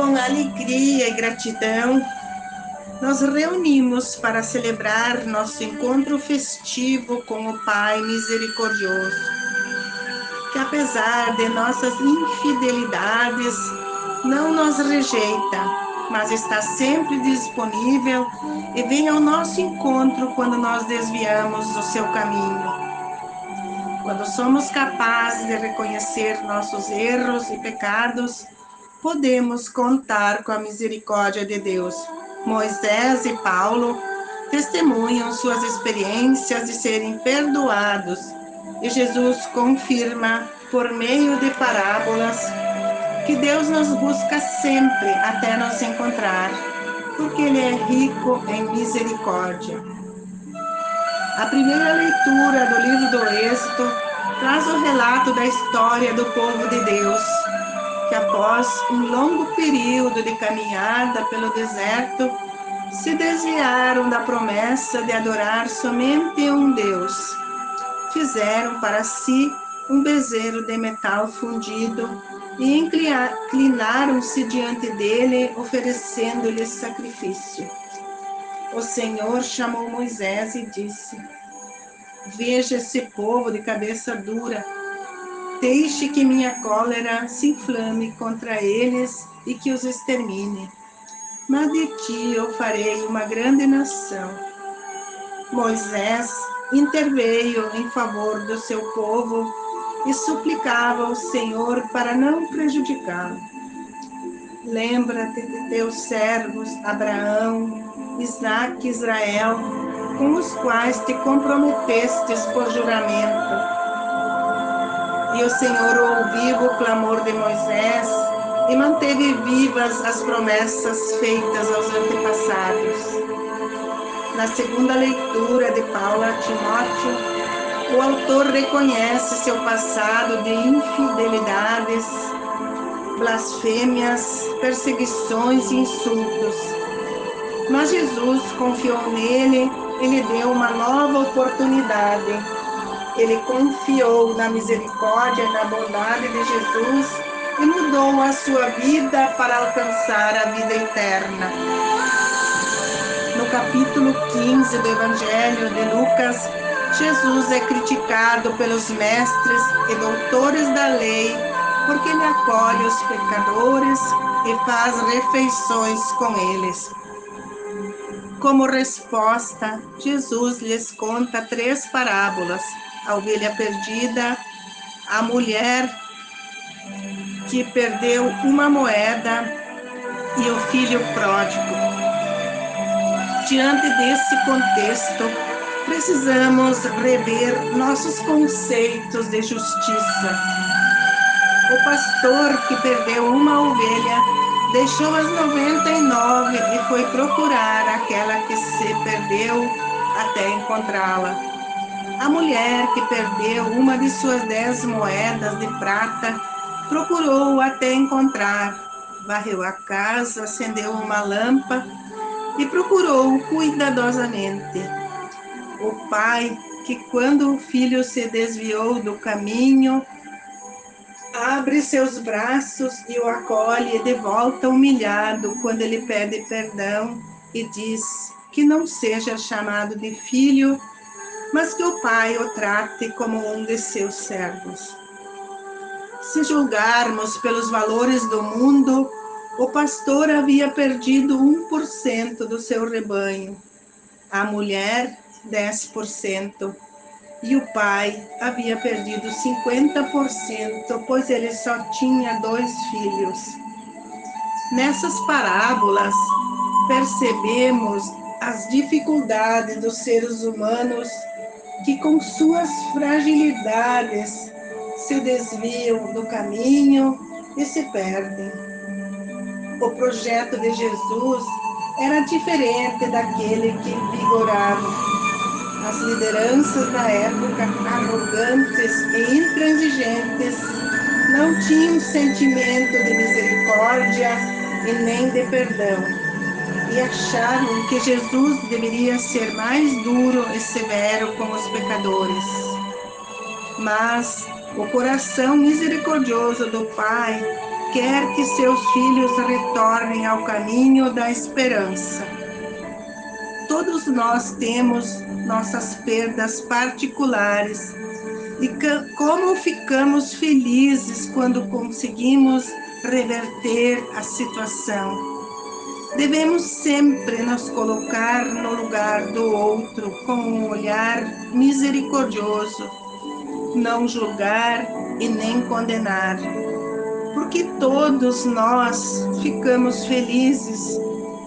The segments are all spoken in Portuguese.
com alegria e gratidão, nos reunimos para celebrar nosso encontro festivo com o Pai Misericordioso, que apesar de nossas infidelidades, não nos rejeita, mas está sempre disponível e vem ao nosso encontro quando nós desviamos do seu caminho. Quando somos capazes de reconhecer nossos erros e pecados, podemos contar com a misericórdia de Deus. Moisés e Paulo testemunham suas experiências de serem perdoados e Jesus confirma, por meio de parábolas, que Deus nos busca sempre até nos encontrar, porque Ele é rico em misericórdia. A primeira leitura do livro do Êxodo traz o relato da história do povo de Deus, que após um longo período de caminhada pelo deserto, se desviaram da promessa de adorar somente um Deus. Fizeram para si um bezerro de metal fundido e inclinaram-se diante dele, oferecendo-lhe sacrifício. O Senhor chamou Moisés e disse: Veja esse povo de cabeça dura. Deixe que minha cólera se inflame contra eles e que os extermine. Mas de ti eu farei uma grande nação. Moisés interveio em favor do seu povo e suplicava ao Senhor para não prejudicá-lo. Lembra-te de teus servos Abraão, Isaac e Israel, com os quais te comprometestes por juramento. E o Senhor ouviu o clamor de Moisés e manteve vivas as promessas feitas aos antepassados. Na segunda leitura de Paulo a Timóteo, o autor reconhece seu passado de infidelidades, blasfêmias, perseguições e insultos. Mas Jesus confiou nele e lhe deu uma nova oportunidade. Ele confiou na misericórdia e na bondade de Jesus e mudou a sua vida para alcançar a vida eterna. No capítulo 15 do Evangelho de Lucas, Jesus é criticado pelos mestres e doutores da lei porque ele acolhe os pecadores e faz refeições com eles. Como resposta, Jesus lhes conta três parábolas: a ovelha perdida, a mulher que perdeu uma moeda e o filho pródigo. Diante desse contexto, precisamos rever nossos conceitos de justiça. O pastor que perdeu uma ovelha deixou as 99 e foi procurar aquela que se perdeu até encontrá-la. A mulher que perdeu uma de suas dez moedas de prata procurou até encontrar. Varreu a casa, acendeu uma lâmpada e procurou cuidadosamente o pai que, quando o filho se desviou do caminho, abre seus braços e o acolhe de volta humilhado quando ele pede perdão e diz que não seja chamado de filho, mas que o pai o trate como um de seus servos. Se julgarmos pelos valores do mundo, o pastor havia perdido 1% do seu rebanho. A mulher 10%, e o pai havia perdido 50%, pois ele só tinha dois filhos. Nessas parábolas, percebemos as dificuldades dos seres humanos que, com suas fragilidades, se desviam do caminho e se perdem. O projeto de Jesus era diferente daquele que vigorava as lideranças da época, arrogantes e intransigentes, não tinham sentimento de misericórdia e nem de perdão, e acharam que Jesus deveria ser mais duro e severo com os pecadores. Mas o coração misericordioso do Pai quer que seus filhos retornem ao caminho da esperança. Todos nós temos nossas perdas particulares e como ficamos felizes quando conseguimos reverter a situação. Devemos sempre nos colocar no lugar do outro com um olhar misericordioso, não julgar e nem condenar, porque todos nós ficamos felizes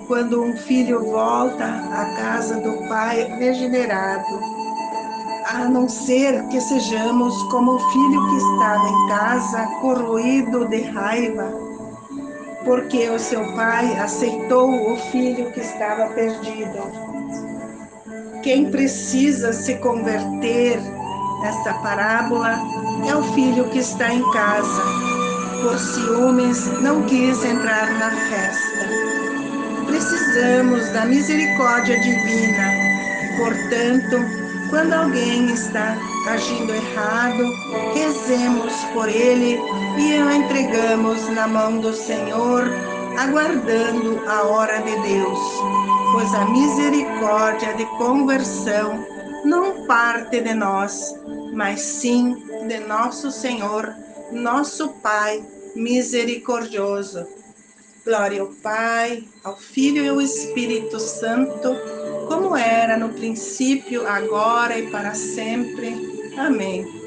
quando um filho volta à casa do pai regenerado, a não ser que sejamos como o filho que estava em casa corroído de raiva, porque o seu pai aceitou o filho que estava perdido. Quem precisa se converter nesta parábola é o filho que está em casa. Por ciúmes, não quis entrar na festa precisamos da misericórdia divina. Portanto, quando alguém está agindo errado, rezemos por ele e o entregamos na mão do Senhor, aguardando a hora de Deus. Pois a misericórdia de conversão não parte de nós, mas sim de nosso Senhor, nosso Pai misericordioso. Glória ao Pai, ao Filho e ao Espírito Santo, como era no princípio, agora e para sempre. Amém.